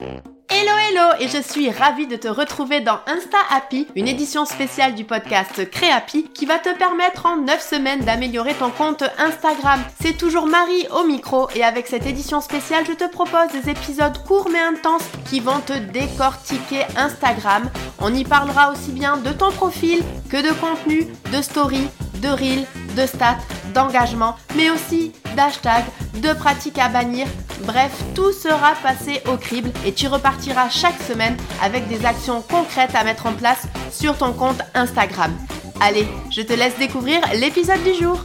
Hello hello et je suis ravie de te retrouver dans Insta Happy, une édition spéciale du podcast Créapi qui va te permettre en 9 semaines d'améliorer ton compte Instagram. C'est toujours Marie au micro et avec cette édition spéciale, je te propose des épisodes courts mais intenses qui vont te décortiquer Instagram. On y parlera aussi bien de ton profil que de contenu, de story, de reel, de stats, d'engagement, mais aussi d'hashtags, de pratiques à bannir. Bref, tout sera passé au crible et tu repartiras chaque semaine avec des actions concrètes à mettre en place sur ton compte Instagram. Allez, je te laisse découvrir l'épisode du jour.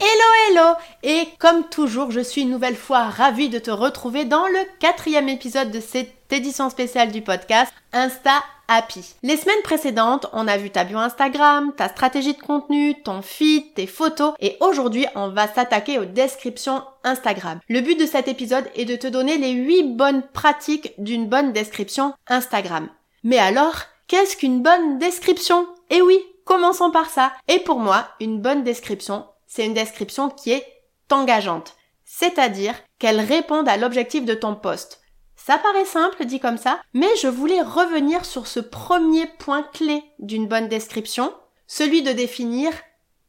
Hello hello Et comme toujours, je suis une nouvelle fois ravie de te retrouver dans le quatrième épisode de cette édition spéciale du podcast Insta Happy. Les semaines précédentes, on a vu ta bio Instagram, ta stratégie de contenu, ton feed, tes photos et aujourd'hui, on va s'attaquer aux descriptions Instagram. Le but de cet épisode est de te donner les 8 bonnes pratiques d'une bonne description Instagram. Mais alors, qu'est-ce qu'une bonne description? Eh oui, commençons par ça. Et pour moi, une bonne description, c'est une description qui est engageante. C'est-à-dire qu'elle réponde à l'objectif de ton poste. Ça paraît simple dit comme ça, mais je voulais revenir sur ce premier point clé d'une bonne description, celui de définir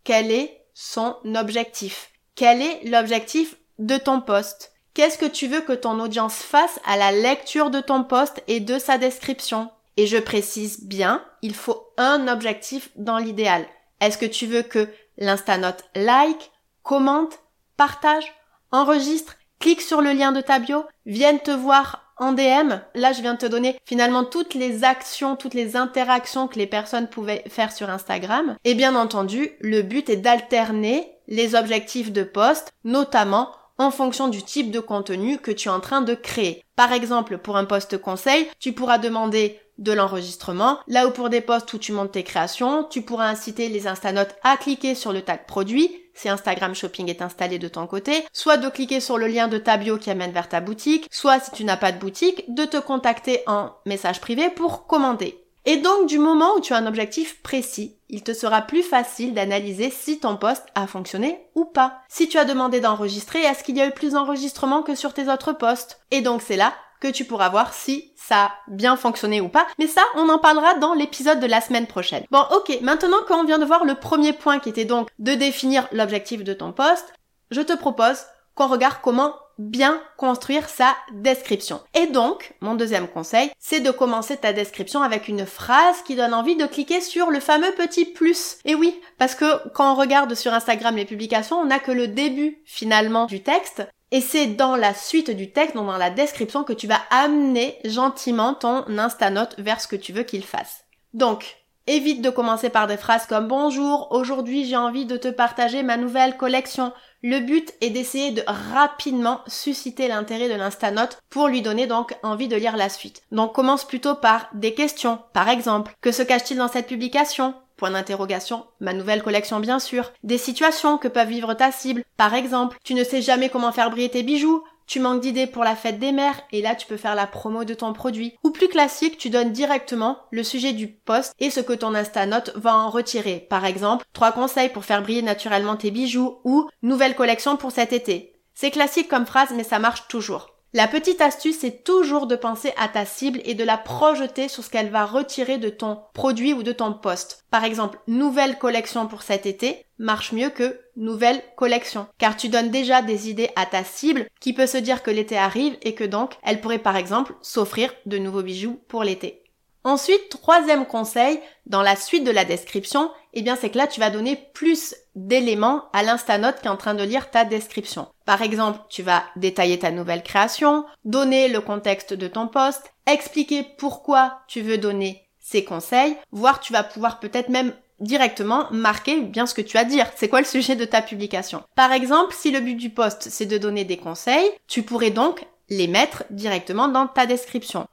quel est son objectif. Quel est l'objectif de ton poste? Qu'est-ce que tu veux que ton audience fasse à la lecture de ton poste et de sa description? Et je précise bien, il faut un objectif dans l'idéal. Est-ce que tu veux que l'instanote like, commente, partage, enregistre, clique sur le lien de ta bio, vienne te voir en DM, là je viens te donner finalement toutes les actions, toutes les interactions que les personnes pouvaient faire sur Instagram. Et bien entendu, le but est d'alterner les objectifs de poste, notamment en fonction du type de contenu que tu es en train de créer. Par exemple, pour un poste conseil, tu pourras demander de l'enregistrement. Là où pour des posts où tu montes tes créations, tu pourras inciter les instanotes à cliquer sur le tag produit si Instagram Shopping est installé de ton côté, soit de cliquer sur le lien de ta bio qui amène vers ta boutique, soit si tu n'as pas de boutique, de te contacter en message privé pour commander. Et donc du moment où tu as un objectif précis, il te sera plus facile d'analyser si ton poste a fonctionné ou pas. Si tu as demandé d'enregistrer, est-ce qu'il y a eu plus d'enregistrements que sur tes autres postes Et donc c'est là que tu pourras voir si ça a bien fonctionné ou pas. Mais ça, on en parlera dans l'épisode de la semaine prochaine. Bon, ok, maintenant qu'on vient de voir le premier point qui était donc de définir l'objectif de ton poste, je te propose qu'on regarde comment bien construire sa description. Et donc, mon deuxième conseil, c'est de commencer ta description avec une phrase qui donne envie de cliquer sur le fameux petit plus. Et oui, parce que quand on regarde sur Instagram les publications, on n'a que le début finalement du texte. Et c'est dans la suite du texte, donc dans la description, que tu vas amener gentiment ton Instanote vers ce que tu veux qu'il fasse. Donc, évite de commencer par des phrases comme Bonjour, aujourd'hui j'ai envie de te partager ma nouvelle collection. Le but est d'essayer de rapidement susciter l'intérêt de l'Instanote pour lui donner donc envie de lire la suite. Donc commence plutôt par des questions. Par exemple, que se cache-t-il dans cette publication? Point d'interrogation. Ma nouvelle collection bien sûr. Des situations que peuvent vivre ta cible. Par exemple, tu ne sais jamais comment faire briller tes bijoux. Tu manques d'idées pour la fête des mères et là tu peux faire la promo de ton produit. Ou plus classique, tu donnes directement le sujet du post et ce que ton Instanote va en retirer. Par exemple, trois conseils pour faire briller naturellement tes bijoux ou nouvelle collection pour cet été. C'est classique comme phrase mais ça marche toujours. La petite astuce, c'est toujours de penser à ta cible et de la projeter sur ce qu'elle va retirer de ton produit ou de ton poste. Par exemple, nouvelle collection pour cet été marche mieux que nouvelle collection. Car tu donnes déjà des idées à ta cible qui peut se dire que l'été arrive et que donc elle pourrait par exemple s'offrir de nouveaux bijoux pour l'été. Ensuite, troisième conseil, dans la suite de la description, eh bien c'est que là tu vas donner plus d'éléments à l'instanote qui est en train de lire ta description. Par exemple, tu vas détailler ta nouvelle création, donner le contexte de ton poste, expliquer pourquoi tu veux donner ces conseils, voire tu vas pouvoir peut-être même directement marquer bien ce que tu as à dire. C'est quoi le sujet de ta publication? Par exemple, si le but du poste c'est de donner des conseils, tu pourrais donc les mettre directement dans ta description.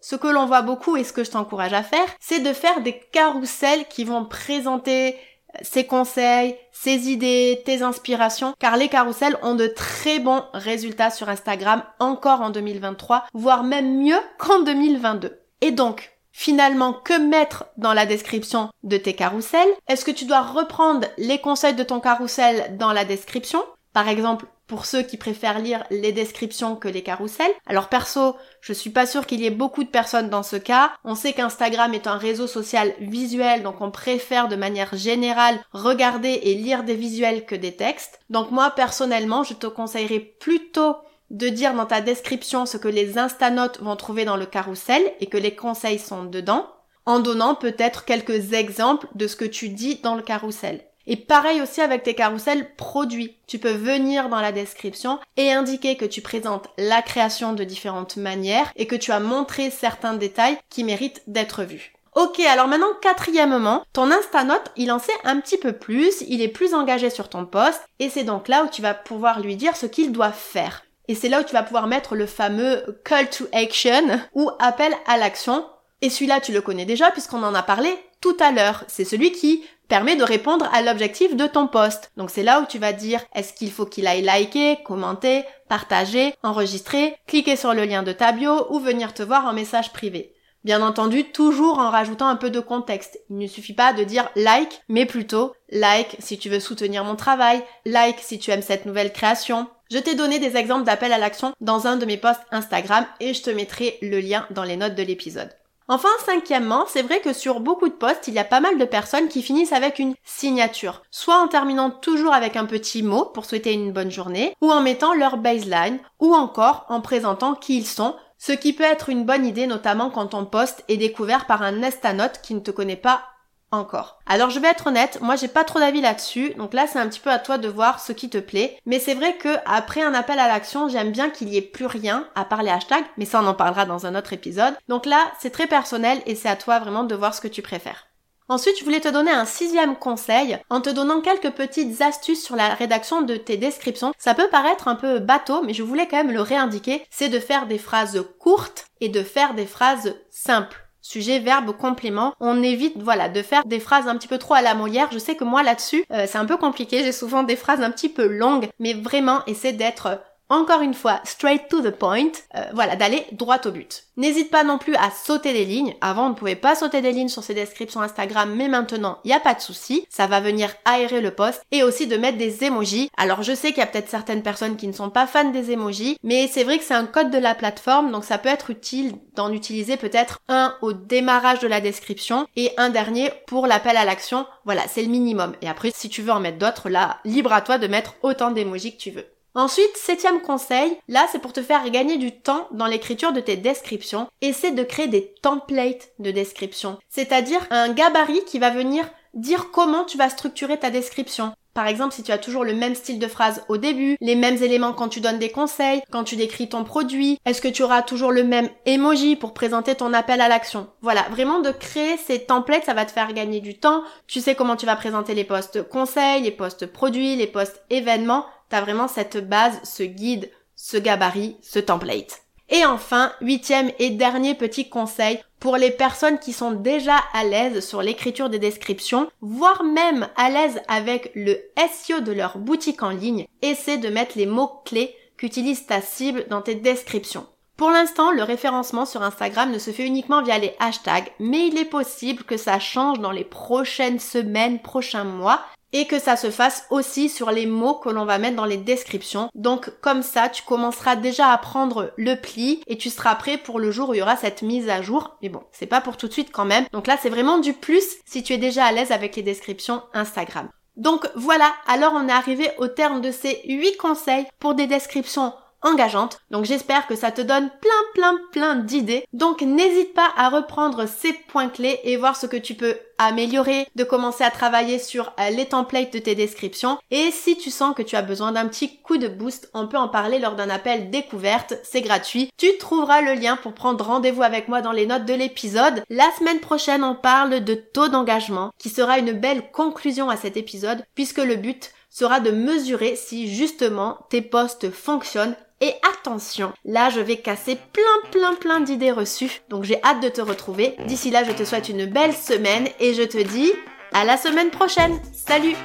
Ce que l'on voit beaucoup et ce que je t'encourage à faire, c'est de faire des carousels qui vont présenter ses conseils, ses idées, tes inspirations, car les carousels ont de très bons résultats sur Instagram encore en 2023, voire même mieux qu'en 2022. Et donc, finalement, que mettre dans la description de tes carousels? Est-ce que tu dois reprendre les conseils de ton carrousel dans la description? Par exemple, pour ceux qui préfèrent lire les descriptions que les carousels. Alors perso, je suis pas sûre qu'il y ait beaucoup de personnes dans ce cas. On sait qu'Instagram est un réseau social visuel, donc on préfère de manière générale regarder et lire des visuels que des textes. Donc moi personnellement, je te conseillerais plutôt de dire dans ta description ce que les instanotes vont trouver dans le carrousel et que les conseils sont dedans, en donnant peut-être quelques exemples de ce que tu dis dans le carrousel. Et pareil aussi avec tes carousels produits. Tu peux venir dans la description et indiquer que tu présentes la création de différentes manières et que tu as montré certains détails qui méritent d'être vus. Ok, alors maintenant, quatrièmement, ton Instanote, il en sait un petit peu plus, il est plus engagé sur ton poste, et c'est donc là où tu vas pouvoir lui dire ce qu'il doit faire. Et c'est là où tu vas pouvoir mettre le fameux call to action ou appel à l'action. Et celui-là, tu le connais déjà puisqu'on en a parlé tout à l'heure. C'est celui qui permet de répondre à l'objectif de ton poste. Donc c'est là où tu vas dire est-ce qu'il faut qu'il aille liker, commenter, partager, enregistrer, cliquer sur le lien de ta bio ou venir te voir en message privé. Bien entendu, toujours en rajoutant un peu de contexte. Il ne suffit pas de dire like, mais plutôt like si tu veux soutenir mon travail, like si tu aimes cette nouvelle création. Je t'ai donné des exemples d'appel à l'action dans un de mes posts Instagram et je te mettrai le lien dans les notes de l'épisode. Enfin, cinquièmement, c'est vrai que sur beaucoup de posts, il y a pas mal de personnes qui finissent avec une signature, soit en terminant toujours avec un petit mot pour souhaiter une bonne journée, ou en mettant leur baseline, ou encore en présentant qui ils sont, ce qui peut être une bonne idée notamment quand ton post est découvert par un Nestanote qui ne te connaît pas encore. Alors je vais être honnête, moi j'ai pas trop d'avis là-dessus, donc là c'est un petit peu à toi de voir ce qui te plaît, mais c'est vrai que après un appel à l'action, j'aime bien qu'il y ait plus rien à part les hashtags, mais ça on en parlera dans un autre épisode. Donc là c'est très personnel et c'est à toi vraiment de voir ce que tu préfères. Ensuite, je voulais te donner un sixième conseil en te donnant quelques petites astuces sur la rédaction de tes descriptions. Ça peut paraître un peu bateau, mais je voulais quand même le réindiquer. C'est de faire des phrases courtes et de faire des phrases simples. Sujet, verbe, complément. On évite, voilà, de faire des phrases un petit peu trop à la Molière. Je sais que moi là-dessus, euh, c'est un peu compliqué. J'ai souvent des phrases un petit peu longues, mais vraiment, essaie d'être encore une fois, straight to the point, euh, voilà, d'aller droit au but. N'hésite pas non plus à sauter des lignes. Avant, on ne pouvait pas sauter des lignes sur ces descriptions Instagram, mais maintenant, il n'y a pas de souci. Ça va venir aérer le post et aussi de mettre des emojis. Alors, je sais qu'il y a peut-être certaines personnes qui ne sont pas fans des emojis, mais c'est vrai que c'est un code de la plateforme, donc ça peut être utile d'en utiliser peut-être un au démarrage de la description et un dernier pour l'appel à l'action. Voilà, c'est le minimum. Et après, si tu veux en mettre d'autres, là, libre à toi de mettre autant d'emojis que tu veux. Ensuite, septième conseil, là c'est pour te faire gagner du temps dans l'écriture de tes descriptions, essaie de créer des templates de description, c'est-à-dire un gabarit qui va venir dire comment tu vas structurer ta description. Par exemple, si tu as toujours le même style de phrase au début, les mêmes éléments quand tu donnes des conseils, quand tu décris ton produit, est-ce que tu auras toujours le même emoji pour présenter ton appel à l'action? Voilà, vraiment de créer ces templates, ça va te faire gagner du temps. Tu sais comment tu vas présenter les posts conseils, les posts produits, les posts événements t'as vraiment cette base, ce guide, ce gabarit, ce template. Et enfin, huitième et dernier petit conseil, pour les personnes qui sont déjà à l'aise sur l'écriture des descriptions, voire même à l'aise avec le SEO de leur boutique en ligne, essaie de mettre les mots-clés qu'utilise ta cible dans tes descriptions. Pour l'instant, le référencement sur Instagram ne se fait uniquement via les hashtags, mais il est possible que ça change dans les prochaines semaines, prochains mois, et que ça se fasse aussi sur les mots que l'on va mettre dans les descriptions. Donc comme ça, tu commenceras déjà à prendre le pli et tu seras prêt pour le jour où il y aura cette mise à jour. Mais bon, c'est pas pour tout de suite quand même. Donc là, c'est vraiment du plus si tu es déjà à l'aise avec les descriptions Instagram. Donc voilà, alors on est arrivé au terme de ces 8 conseils pour des descriptions engageante. Donc j'espère que ça te donne plein plein plein d'idées. Donc n'hésite pas à reprendre ces points clés et voir ce que tu peux améliorer, de commencer à travailler sur euh, les templates de tes descriptions. Et si tu sens que tu as besoin d'un petit coup de boost, on peut en parler lors d'un appel découverte, c'est gratuit. Tu trouveras le lien pour prendre rendez-vous avec moi dans les notes de l'épisode. La semaine prochaine, on parle de taux d'engagement, qui sera une belle conclusion à cet épisode, puisque le but sera de mesurer si justement tes posts fonctionnent et attention, là je vais casser plein plein plein d'idées reçues, donc j'ai hâte de te retrouver. D'ici là, je te souhaite une belle semaine et je te dis à la semaine prochaine. Salut